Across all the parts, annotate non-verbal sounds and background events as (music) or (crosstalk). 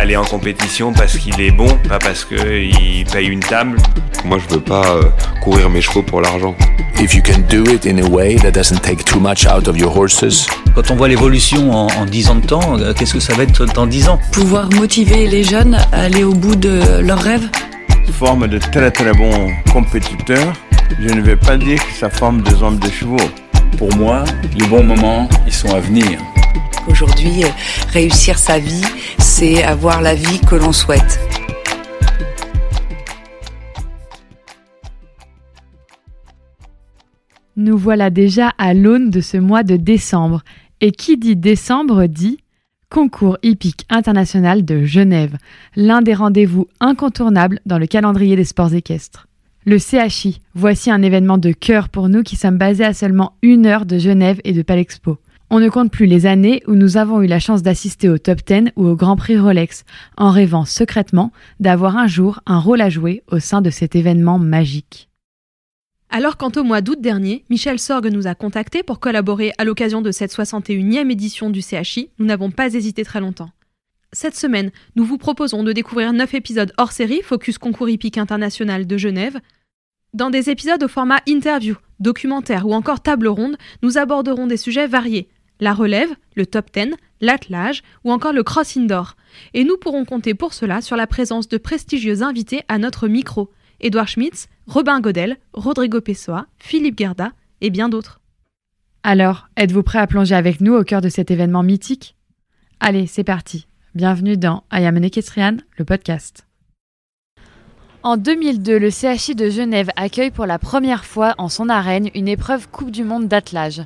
Aller en compétition parce qu'il est bon, pas parce qu'il paye une table. Moi, je veux pas euh, courir mes chevaux pour l'argent. If you can do it in a way that doesn't take too much out of your horses. Quand on voit l'évolution en, en 10 ans de temps, euh, qu'est-ce que ça va être dans 10 ans? Pouvoir motiver les jeunes à aller au bout de leurs rêves? Forme de très très bons compétiteurs. Je ne vais pas dire que ça forme des hommes de chevaux. Pour moi, les bons moments, ils sont à venir. Aujourd'hui, réussir sa vie, c'est avoir la vie que l'on souhaite. Nous voilà déjà à l'aune de ce mois de décembre. Et qui dit décembre dit Concours hippique international de Genève, l'un des rendez-vous incontournables dans le calendrier des sports équestres. Le CHI, voici un événement de cœur pour nous qui sommes basés à seulement une heure de Genève et de Palexpo. On ne compte plus les années où nous avons eu la chance d'assister au top 10 ou au Grand Prix Rolex, en rêvant secrètement d'avoir un jour un rôle à jouer au sein de cet événement magique. Alors quant au mois d'août dernier, Michel Sorgue nous a contactés pour collaborer à l'occasion de cette 61e édition du CHI, nous n'avons pas hésité très longtemps. Cette semaine, nous vous proposons de découvrir 9 épisodes hors série Focus Concours hippique international de Genève. Dans des épisodes au format interview, documentaire ou encore table ronde, nous aborderons des sujets variés la relève, le top 10, l'attelage ou encore le cross indoor. Et nous pourrons compter pour cela sur la présence de prestigieux invités à notre micro Édouard Schmitz, Robin Godel, Rodrigo Pessoa, Philippe Gerda et bien d'autres. Alors, êtes-vous prêt à plonger avec nous au cœur de cet événement mythique? Allez, c'est parti. Bienvenue dans I Am le podcast. En 2002, le CHI de Genève accueille pour la première fois en son arène une épreuve Coupe du Monde d'attelage.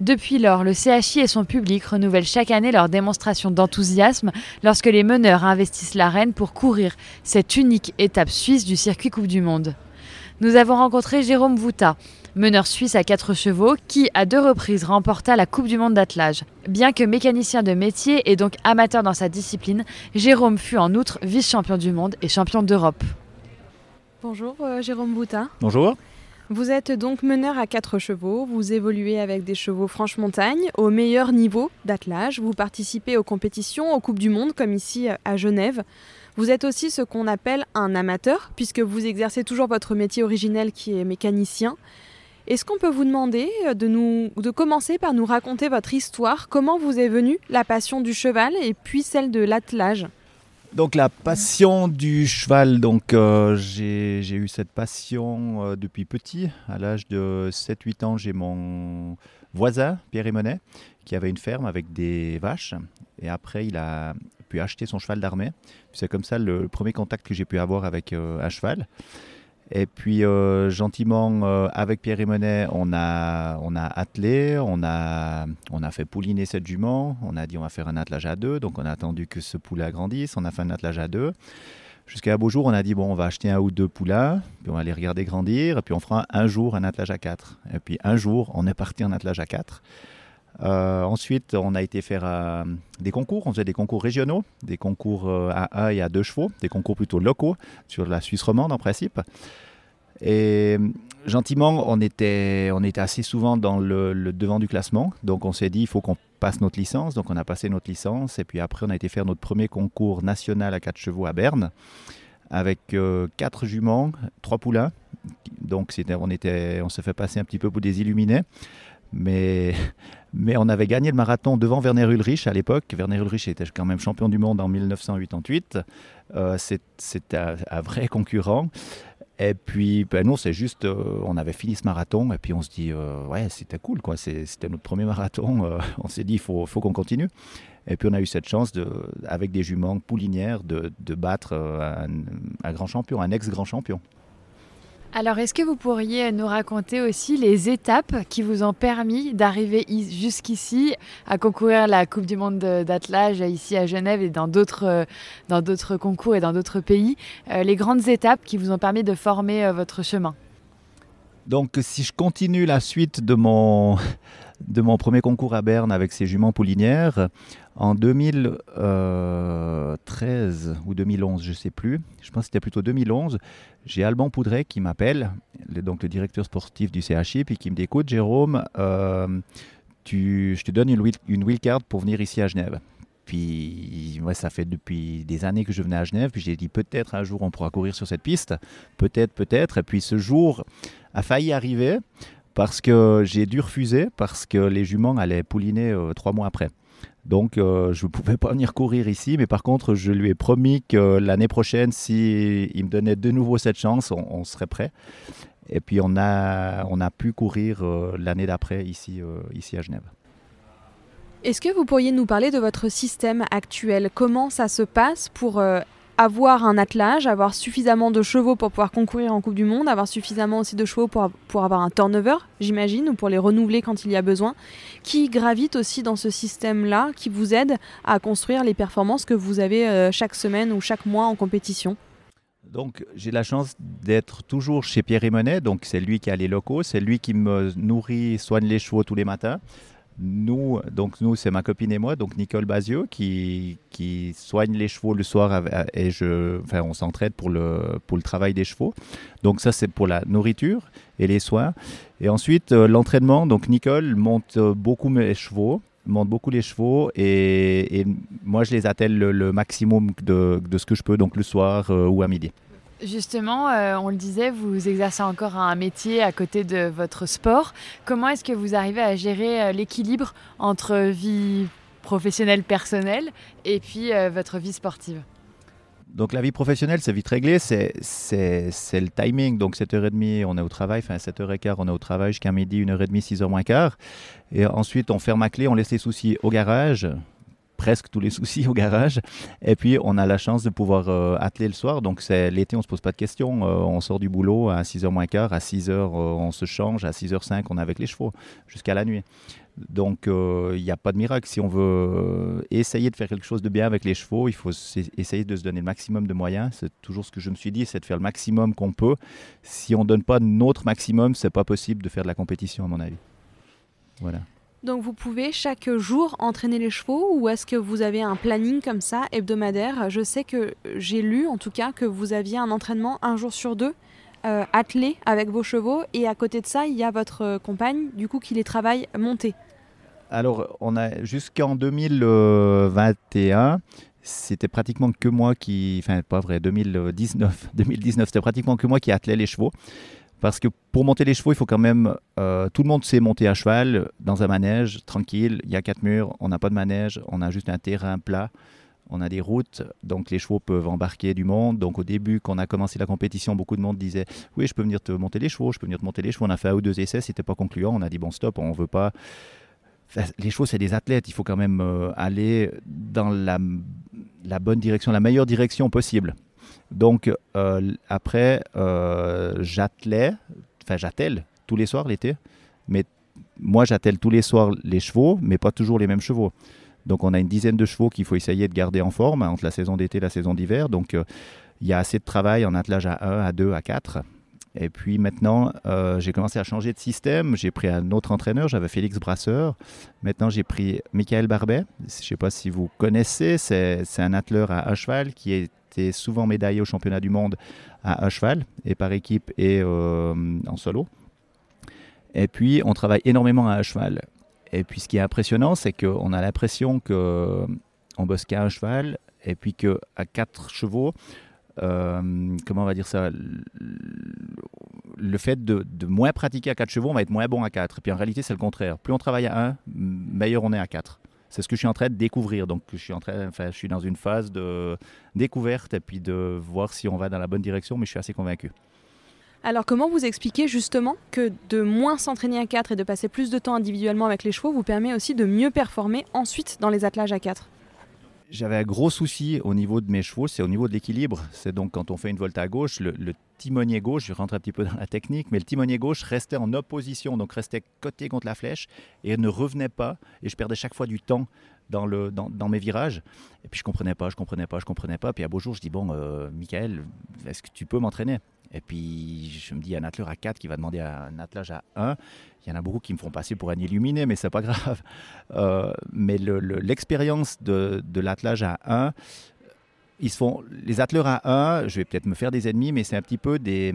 Depuis lors, le CHI et son public renouvellent chaque année leur démonstration d'enthousiasme lorsque les meneurs investissent l'arène pour courir cette unique étape suisse du circuit Coupe du Monde. Nous avons rencontré Jérôme Vouta, meneur suisse à quatre chevaux, qui à deux reprises remporta la Coupe du Monde d'attelage. Bien que mécanicien de métier et donc amateur dans sa discipline, Jérôme fut en outre vice-champion du monde et champion d'Europe. Bonjour euh, Jérôme Boutin. Bonjour. Vous êtes donc meneur à quatre chevaux, vous évoluez avec des chevaux franche-montagne au meilleur niveau d'attelage, vous participez aux compétitions, aux Coupes du Monde comme ici à Genève. Vous êtes aussi ce qu'on appelle un amateur puisque vous exercez toujours votre métier originel qui est mécanicien. Est-ce qu'on peut vous demander euh, de, nous, de commencer par nous raconter votre histoire Comment vous est venue la passion du cheval et puis celle de l'attelage? Donc la passion du cheval, donc euh, j'ai eu cette passion euh, depuis petit. À l'âge de 7-8 ans, j'ai mon voisin, Pierre Emonet, qui avait une ferme avec des vaches. Et après, il a pu acheter son cheval d'armée. C'est comme ça le premier contact que j'ai pu avoir avec un cheval. Et puis euh, gentiment, euh, avec Pierre Monet, on a, on a attelé, on a, on a fait pouliner cette jument, on a dit on va faire un attelage à deux, donc on a attendu que ce poulet grandisse, on a fait un attelage à deux. Jusqu'à un beau jour, on a dit bon, on va acheter un ou deux poulains, puis on va les regarder grandir, et puis on fera un jour un attelage à quatre. Et puis un jour, on est parti en attelage à quatre. Euh, ensuite, on a été faire des concours. On faisait des concours régionaux, des concours à un et à deux chevaux, des concours plutôt locaux sur la Suisse romande en principe. Et gentiment, on était, assez souvent dans le, devant du classement. Donc on s'est dit, il faut qu'on passe notre licence. Donc on a passé notre licence. Et puis après, on a été faire notre premier concours national à quatre chevaux à Berne avec euh, quatre juments, trois poulains. Donc on, était, s'est fait passer un petit peu pour des illuminés. Mais, (laughs) mais on avait gagné le marathon devant Werner Ulrich à l'époque. Werner Ulrich était quand même champion du monde en 1988. Euh, c'est un, vrai concurrent. Et puis, ben nous, c'est juste, euh, on avait fini ce marathon, et puis on se dit, euh, ouais, c'était cool, quoi. C'était notre premier marathon. (laughs) on s'est dit, il faut, qu'on continue. Et puis, on a eu cette chance, de, avec des juments poulinières, de, battre un grand champion, un ex-grand champion. Alors, est-ce que vous pourriez nous raconter aussi les étapes qui vous ont permis d'arriver jusqu'ici à concourir la Coupe du Monde d'attelage ici à Genève et dans d'autres euh, dans d'autres concours et dans d'autres pays, euh, les grandes étapes qui vous ont permis de former euh, votre chemin. Donc si je continue la suite de mon, de mon premier concours à Berne avec ces juments poulinières, en 2013 ou 2011, je ne sais plus, je pense que c'était plutôt 2011, j'ai Alban Poudret qui m'appelle, donc le directeur sportif du CHI, puis qui me dit écoute Jérôme, euh, tu, je te donne une, une wildcard pour venir ici à Genève. Puis, moi, ça fait depuis des années que je venais à Genève. Puis j'ai dit peut-être un jour on pourra courir sur cette piste. Peut-être, peut-être. Et puis ce jour a failli arriver parce que j'ai dû refuser parce que les juments allaient pouliner euh, trois mois après. Donc euh, je ne pouvais pas venir courir ici, mais par contre je lui ai promis que l'année prochaine, s'il il me donnait de nouveau cette chance, on, serait prêt. Et puis on a, on a pu courir euh, l'année d'après ici, ici à Genève. Est-ce que vous pourriez nous parler de votre système actuel? Comment ça se passe pour avoir un attelage, avoir suffisamment de chevaux pour pouvoir concourir en Coupe du Monde, avoir suffisamment aussi de chevaux pour, avoir un turnover, j'imagine, ou pour les renouveler quand il y a besoin, qui gravite aussi dans ce système-là, qui vous aide à construire les performances que vous avez euh, chaque semaine ou chaque mois en compétition. Donc j'ai la chance d'être toujours chez Pierre Monet, donc c'est lui qui a les locaux, c'est lui qui me nourrit, soigne les chevaux tous les matins nous, donc nous, c'est ma copine et moi, donc Nicole Bazio, qui, qui soigne les chevaux le soir et je, enfin, on s'entraide pour le, pour le travail des chevaux. Donc ça, c'est pour la nourriture et les soins. Et ensuite, euh, l'entraînement. Donc Nicole monte beaucoup mes chevaux monte beaucoup les chevaux et, moi je les attelle le, maximum de, de, ce que je peux, donc le soir euh, ou à midi. Justement, euh, on le disait, vous exercez encore un métier à côté de votre sport. Comment est-ce que vous arrivez à gérer euh, l'équilibre entre vie professionnelle, personnelle et puis euh, votre vie sportive? Donc la vie professionnelle, c'est vite réglé, c'est, le timing. Donc 7h30, on est au travail, enfin 7h15, on est au travail jusqu'à midi, 1h30, 6h moins quart. Et ensuite, on ferme à clé, on laisse les soucis au garage presque tous les soucis au garage. Et puis, on a la chance de pouvoir euh, atteler le soir. Donc, c'est l'été, on se pose pas de questions. Euh, on sort du boulot à 6h moins quart. À 6h, euh, on se change. À 6h05, on est avec les chevaux jusqu'à la nuit. Donc, il n'y a pas de miracle. Si on veut essayer de faire quelque chose de bien avec les chevaux, il faut essayer de se donner le maximum de moyens. C'est toujours ce que je me suis dit, c'est de faire le maximum qu'on peut. Si on ne donne pas notre maximum, c'est pas possible de faire de la compétition, à mon avis. Voilà. Donc vous pouvez chaque jour entraîner les chevaux ou est-ce que vous avez un planning comme ça hebdomadaire? Je sais que j'ai lu en tout cas que vous aviez un entraînement un jour sur deux euh, attelé avec vos chevaux et à côté de ça il y a votre compagne du coup qui les travaille montés. Alors on a jusqu'en 2021 c'était pratiquement que moi qui, enfin pas vrai, 2019, 2019 c'était pratiquement que moi qui attelais les chevaux. Parce que pour monter les chevaux, il faut quand même. Euh, tout le monde sait monter à cheval dans un manège, tranquille. Il y a quatre murs, on n'a pas de manège, on a juste un terrain plat, on a des routes, donc les chevaux peuvent embarquer du monde. Donc au début, quand on a commencé la compétition, beaucoup de monde disait Oui, je peux venir te monter les chevaux, je peux venir te monter les chevaux. On a fait un ou deux essais, c'était pas concluant. On a dit Bon, stop, on veut pas. les chevaux, c'est des athlètes, il faut quand même euh, aller dans la, la bonne direction, la meilleure direction possible. Donc, euh, après, euh, j'attelais, enfin, j'attelle tous les soirs l'été, mais moi, j'attelle tous les soirs les chevaux, mais pas toujours les mêmes chevaux. Donc, on a une dizaine de chevaux qu'il faut essayer de garder en forme entre la saison d'été et la saison d'hiver. Donc, euh, il y a assez de travail en attelage à 1, à 2, à 4. Et puis maintenant, j'ai commencé à changer de système. J'ai pris un autre entraîneur, j'avais Félix Brasseur. Maintenant, j'ai pris Michael Barbet. Je ne sais pas si vous connaissez, c'est un atteleur à, à cheval qui est souvent médaillé au championnat du monde à, cheval, et par équipe et euh, en solo. Et puis, on travaille énormément à cheval. Et puis, ce qui est impressionnant, c'est qu'on a l'impression qu'on bosse qu'à un cheval, et puis qu'à quatre chevaux, euh, comment on va dire ça? Le fait de, de, moins pratiquer à quatre chevaux, on va être moins bon à quatre. Et puis en réalité, c'est le contraire. Plus on travaille à un, meilleur on est à quatre c'est ce que je suis en train de découvrir. Donc, je suis, en train, enfin, je suis dans une phase de découverte et puis de voir si on va dans la bonne direction, mais je suis assez convaincu. Alors, comment vous expliquez justement que de moins s'entraîner à 4 et de passer plus de temps individuellement avec les chevaux vous permet aussi de mieux performer ensuite dans les attelages à 4 j'avais un gros souci au niveau de mes chevaux, c'est au niveau de l'équilibre. C'est donc quand on fait une volte à gauche, le, timonier gauche, je rentre un petit peu dans la technique, mais le timonier gauche restait en opposition, donc restait côté contre la flèche et ne revenait pas. Et je perdais chaque fois du temps dans, le, dans, mes virages. Et puis je comprenais pas, je comprenais pas, je comprenais pas. Puis à beau jour, je dis bon, euh, Michael, est-ce que tu peux m'entraîner? Et puis je me dis un atteleur à 4 qui va demander un attelage à 1. Il y en a beaucoup qui me font passer pour un illuminé, mais c'est pas grave. (laughs) Euh, mais l'expérience de, de l'attelage à 1, ils se font, les atteleurs à 1, je vais peut-être me faire des ennemis, mais c'est un petit peu des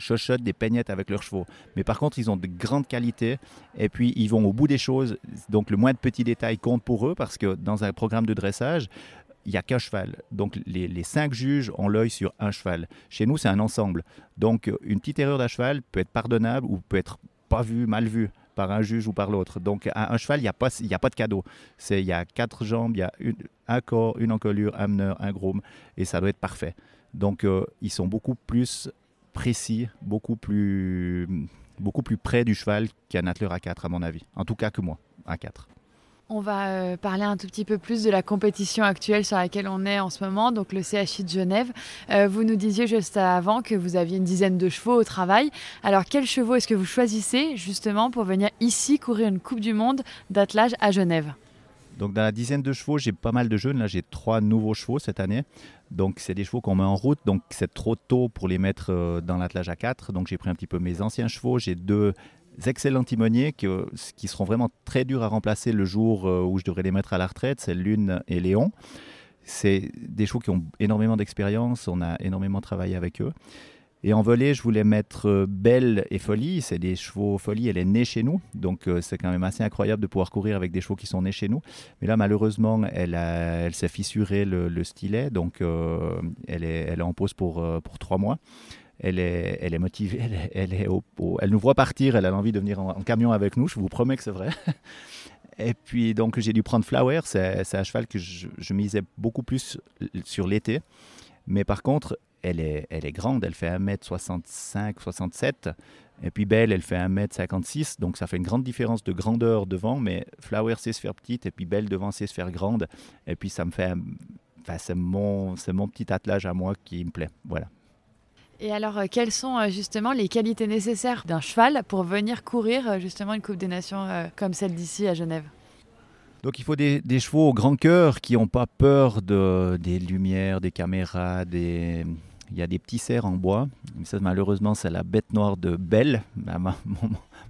chochottes, des peignettes avec leurs chevaux. Mais par contre, ils ont de grandes qualités et puis ils vont au bout des choses. Donc le moins de petits détails compte pour eux parce que dans un programme de dressage, il n'y a qu'un cheval. Donc les, cinq juges ont l'œil sur un cheval. Chez nous, c'est un ensemble. Donc une petite erreur d'un cheval peut être pardonnable ou peut être pas vue, mal vue par un juge ou par l'autre. Donc à un cheval, il n'y a, pas, a pas de cadeau. Il y a quatre jambes, il y a un corps, une encolure, un meneur, un groom, et ça doit être parfait. Donc euh, ils sont beaucoup plus précis, beaucoup plus, beaucoup plus près du cheval qu'un atteleur à 4 à mon avis. En tout cas que moi, à 4. On va euh, parler un tout petit peu plus de la compétition actuelle sur laquelle on est en ce moment, donc le CHI de Genève. Euh, vous nous disiez juste avant que vous aviez une dizaine de chevaux au travail. Alors quels chevaux est-ce que vous choisissez justement pour venir ici courir une Coupe du Monde d'attelage à Genève? Donc dans la dizaine de chevaux, j'ai pas mal de jeunes. Là, j'ai trois nouveaux chevaux cette année. Donc c'est des chevaux qu'on met en route. Donc c'est trop tôt pour les mettre euh, dans l'attelage à 4. Donc j'ai pris un petit peu mes anciens chevaux. J'ai deux excellents timoniers qui, qui, seront vraiment très durs à remplacer le jour euh, où je devrais les mettre à la retraite. C'est Lune et Léon. C'est des chevaux qui ont énormément d'expérience. On a énormément travaillé avec eux. Et en volée, je voulais mettre euh, Belle et Folie. C'est des chevaux Folie, elle est née chez nous. Donc euh, c'est quand même assez incroyable de pouvoir courir avec des chevaux qui sont nés chez nous. Mais là, malheureusement, elle, s'est fissuré le, stylet. Donc euh, elle, est, en pause pour trois mois. Elle est, motivée, elle, nous voit partir, elle a envie de venir en, camion avec nous, je vous promets que c'est vrai. (laughs) Et puis donc j'ai dû prendre Flower, c'est un cheval que je, misais beaucoup plus sur l'été. Mais par contre, elle est, grande, elle fait 1m65, 67. Et puis Belle, elle fait 1m56. Donc ça fait une grande différence de grandeur devant. Mais Flower sait se faire petite et puis Belle devant sait se faire grande. Et puis ça me fait. Enfin, c'est mon petit attelage à moi qui me plaît. Voilà. Et alors, euh, quelles sont euh, justement les qualités nécessaires d'un cheval pour venir courir euh, justement une Coupe des Nations comme celle d'ici à Genève? Donc il faut des, chevaux au grand cœur qui n'ont pas peur de, des lumières, des caméras, des, il y a des petits cerfs en bois. Ça, malheureusement, c'est la bête noire de Belle,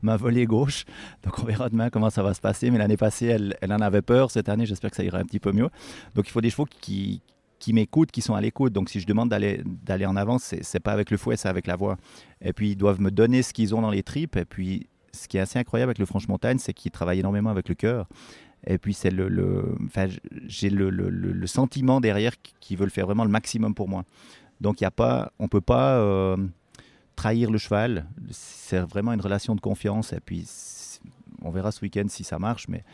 ma, volée gauche. Donc, on verra demain comment ça va se passer. Mais l'année passée, elle, en avait peur. Cette année, j'espère que ça ira un petit peu mieux. Donc, il faut des chevaux qui, qui m'écoutent, qui sont à l'écoute. Donc, si je demande d'aller, en avant, c'est, c'est pas avec le fouet, c'est avec la voix. Et puis, ils doivent me donner ce qu'ils ont dans les tripes. Et puis, ce qui est assez incroyable avec le Franche-Montagne, c'est qu'ils travaillent énormément avec le cœur. Et puis, c'est le, enfin, j'ai le, le, sentiment derrière qu'ils veulent faire vraiment le maximum pour moi. Donc, y a pas, on peut pas euh, trahir le cheval. C'est vraiment une relation de confiance. Et puis, on verra ce week-end si ça marche. Mais,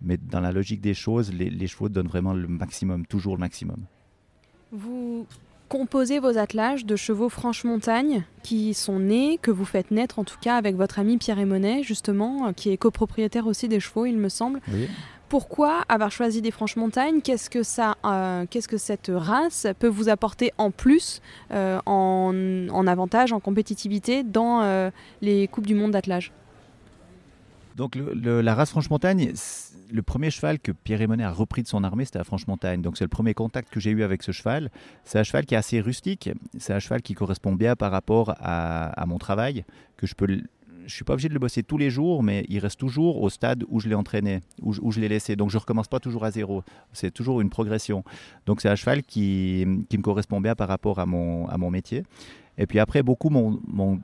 mais dans la logique des choses, les chevaux donnent vraiment le maximum, toujours le maximum. Vous composez vos attelages de chevaux franche-montagne qui sont nés, que vous faites naître en tout cas avec votre ami Pierre Emonet, justement, qui est copropriétaire aussi des chevaux, il me semble. Oui. Pourquoi avoir choisi des franches montagnes Qu'est-ce que ça, euh, qu'est-ce que cette race peut vous apporter en plus, euh, en, avantage, en compétitivité dans euh, les coupes du monde d'attelage? Donc la race Franche-Montagne, le premier cheval que Pierre Emonet a repris de son armée, c'était la Franche-Montagne. Donc c'est le premier contact que j'ai eu avec ce cheval. C'est un cheval qui est assez rustique, c'est un cheval qui correspond bien par rapport à, à mon travail, que je peux je suis pas obligé de le bosser tous les jours, mais il reste toujours au stade où je l'ai entraîné, où je, l'ai laissé. Donc je recommence pas toujours à zéro. C'est toujours une progression. Donc c'est un cheval qui, me correspond bien par rapport à mon, à mon métier. Et puis après, beaucoup m'ont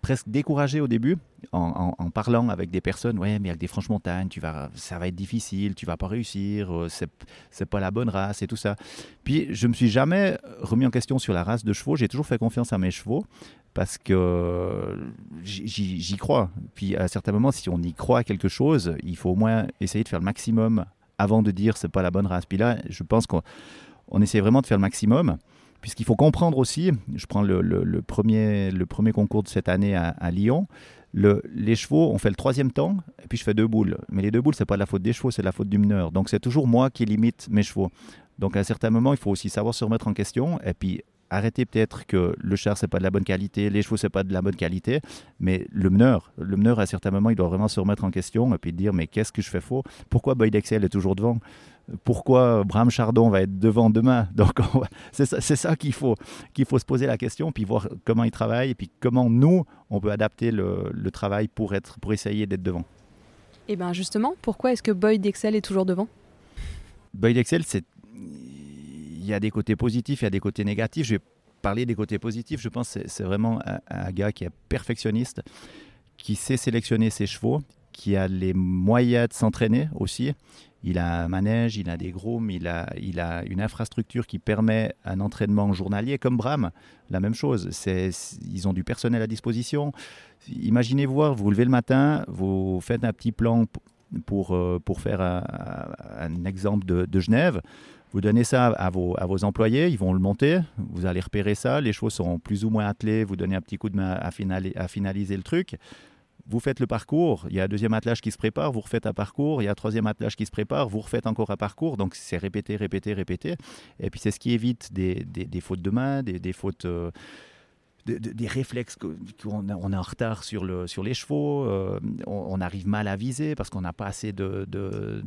presque découragé au début en, parlant avec des personnes. Ouais, mais avec des franches montagnes, tu vas, ça va être difficile, tu vas pas réussir, euh, c'est, pas la bonne race et tout ça. Puis je me suis jamais remis en question sur la race de chevaux. J'ai toujours fait confiance à mes chevaux parce que j'y crois. Puis à certains moments, si on y croit à quelque chose, il faut au moins essayer de faire le maximum avant de dire c'est pas la bonne race. Puis là, je pense qu'on on essaie vraiment de faire le maximum, puisqu'il faut comprendre aussi, je prends le, premier, le premier concours de cette année à, Lyon, le, les chevaux, on fait le troisième temps, et puis je fais deux boules. Mais les deux boules, c'est pas la faute des chevaux, c'est la faute du meneur. Donc c'est toujours moi qui limite mes chevaux. Donc à un certain moment, il faut aussi savoir se remettre en question, et puis arrêtez peut-être que le char c'est pas de la bonne qualité, les chevaux c'est pas de la bonne qualité, mais le meneur, le meneur à certains moments il doit vraiment se remettre en question et puis dire mais qu'est-ce que je fais faux? Pourquoi Boyd Excel est toujours devant? Pourquoi Bram Chardon va être devant demain. (laughs) Donc c'est ça, ça qu'il faut, qu'il faut se poser la question, puis voir comment il travaille, et puis comment nous, on peut adapter le, le travail pour, être, pour essayer d'être devant. Et bien justement, pourquoi est-ce que Boyd Excel est toujours devant? Boyd Excel, il y a des côtés positifs, il y a des côtés négatifs. Je vais parler des côtés positifs. Je pense que c'est vraiment un, un, gars qui est perfectionniste, qui sait sélectionner ses chevaux, qui a les moyens de s'entraîner aussi. Il a un manège, il a des grooms, il a, une infrastructure qui permet un entraînement journalier, comme Bram, la même chose. Ils ont du personnel à disposition. Imaginez voir, vous vous levez le matin, vous faites un petit plan pour, pour faire un, exemple de, Genève. Vous donnez ça à vos, employés, ils vont le monter, vous allez repérer ça, les chevaux seront plus ou moins attelés, vous donnez un petit coup de main à finaliser le truc vous faites le parcours, il y a un deuxième attelage qui se prépare, vous refaites un parcours, il y a un troisième attelage qui se prépare, vous refaites encore un parcours, donc c'est répéter, répéter, répéter. Et puis c'est ce qui évite des, des, des fautes de main, des, des fautes... Euh, de, de, des réflexes qu'on on est en retard sur, le, sur les chevaux, euh, on, arrive mal à viser parce qu'on n'a pas assez de... de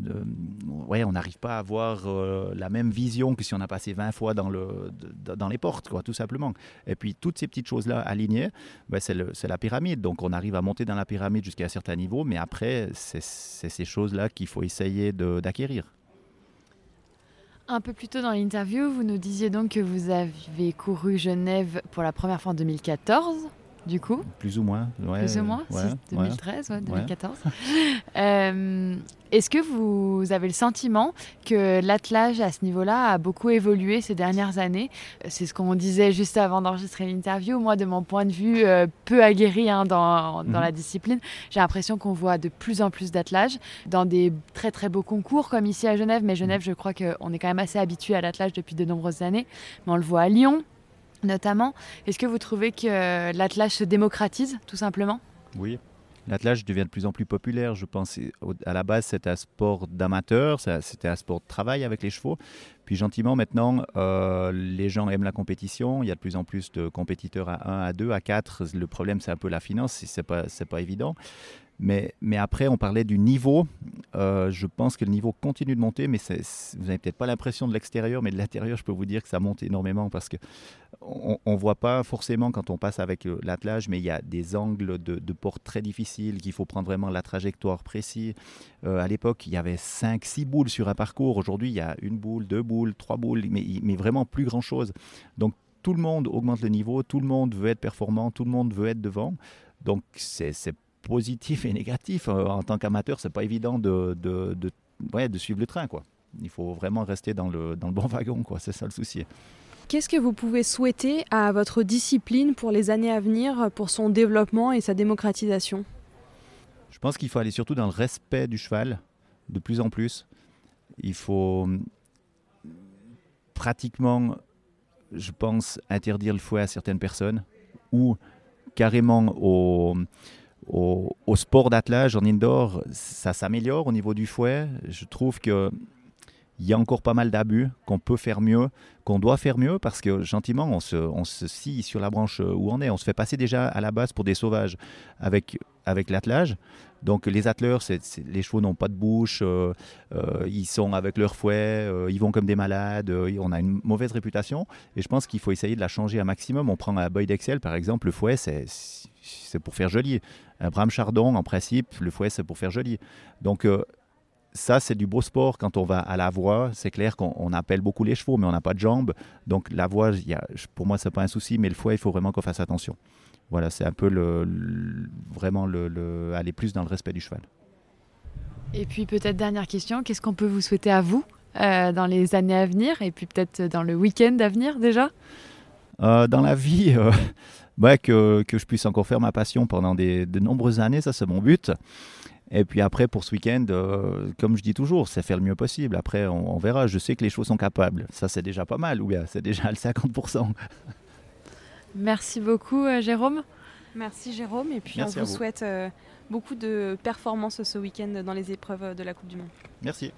ouais, on n'arrive pas à avoir euh, la même vision que si on a passé 20 fois dans, le, dans les portes, quoi, tout simplement. Et puis toutes ces petites choses-là alignées, ben, c'est la pyramide. Donc on arrive à monter dans la pyramide jusqu'à un certain niveau, mais après, c'est ces choses-là qu'il faut essayer d'acquérir. Un peu plus tôt dans l'interview, vous nous disiez donc que vous avez couru Genève pour la première fois en 2014, du coup. Plus ou moins. Ouais, Plus ou moins, ouais, 2013, ouais, 2014. (laughs) euh, Est-ce que vous avez le sentiment que l'attelage à ce niveau-là a beaucoup évolué ces dernières années? C'est ce qu'on disait juste avant d'enregistrer l'interview. Moi, de mon point de vue, euh, peu aguerri hein, dans, dans mm -hmm. la discipline, j'ai l'impression qu'on voit de plus en plus d'attelage dans des très très beaux concours comme ici à Genève. Mais Genève, je crois qu'on est quand même assez habitué à l'attelage depuis de nombreuses années. Mais on le voit à Lyon, notamment. Est-ce que vous trouvez que l'attelage se démocratise, tout simplement? Oui. L'attelage devient de plus en plus populaire, je pense. À la base, c'était un sport d'amateur, c'était un sport de travail avec les chevaux. Puis gentiment, maintenant, euh, les gens aiment la compétition. Il y a de plus en plus de compétiteurs à 1, à 2, à 4. Le problème, c'est un peu la finance, ce n'est pas, pas évident. Mais, après, on parlait du niveau. Euh, je pense que le niveau continue de monter, mais vous n'avez peut-être pas l'impression de l'extérieur, mais de l'intérieur, je peux vous dire que ça monte énormément parce que on ne voit pas forcément quand on passe avec l'attelage, mais il y a des angles de, de porte très difficiles qu'il faut prendre vraiment la trajectoire précise. Euh, à l'époque, il y avait 5-6 boules sur un parcours. Aujourd'hui, il y a une boule, deux boules, trois boules, mais, mais vraiment plus grand-chose. Donc, tout le monde augmente le niveau, tout le monde veut être performant, tout le monde veut être devant. Donc, c'est positif et négatif. En tant qu'amateur, c'est pas évident de, de, de, ouais, de, suivre le train. Quoi. Il faut vraiment rester dans le, dans le bon wagon, quoi. c'est ça le souci. Qu'est-ce que vous pouvez souhaiter à votre discipline pour les années à venir, pour son développement et sa démocratisation? Je pense qu'il faut aller surtout dans le respect du cheval, de plus en plus. Il faut pratiquement, je pense, interdire le fouet à certaines personnes ou carrément au au, sport d'attelage en indoor, ça s'améliore au niveau du fouet. Je trouve que il y a encore pas mal d'abus, qu'on peut faire mieux, qu'on doit faire mieux parce que gentiment on se, on scie sur la branche où on est. On se fait passer déjà à la base pour des sauvages avec, avec l'attelage. Donc les atteleurs, les chevaux n'ont pas de bouche, euh, euh, ils sont avec leur fouet, euh, ils vont comme des malades, on a une mauvaise réputation et je pense qu'il faut essayer de la changer un maximum. On prend un Boyd Excel par exemple, le fouet c'est pour faire joli. Un Bram Chardon en principe, le fouet c'est pour faire joli. Donc ça, c'est du beau sport quand on va à la voie. C'est clair qu'on appelle beaucoup les chevaux, mais on n'a pas de jambes. Donc la voie, y a, pour moi, ce n'est pas un souci, mais le fouet, il faut vraiment qu'on fasse attention. Voilà, c'est un peu le, le vraiment le, le, aller plus dans le respect du cheval. Et puis peut-être dernière question, qu'est-ce qu'on peut vous souhaiter à vous euh, dans les années à venir et puis peut-être dans le week-end à venir déjà? Euh, Dans la vie, euh, (laughs) bah, que, que, je puisse encore faire ma passion pendant des, de nombreuses années, ça c'est mon but. Et puis après, pour ce week-end, euh, comme je dis toujours, c'est faire le mieux possible. Après, on, on, verra. Je sais que les choses sont capables. Ça, c'est déjà pas mal, ou bien c'est déjà le 50%. Merci beaucoup, euh, Jérôme. Merci, Jérôme. Et puis, Merci on vous, vous, souhaite euh, beaucoup de performances ce week-end dans les épreuves de la Coupe du Monde. Merci.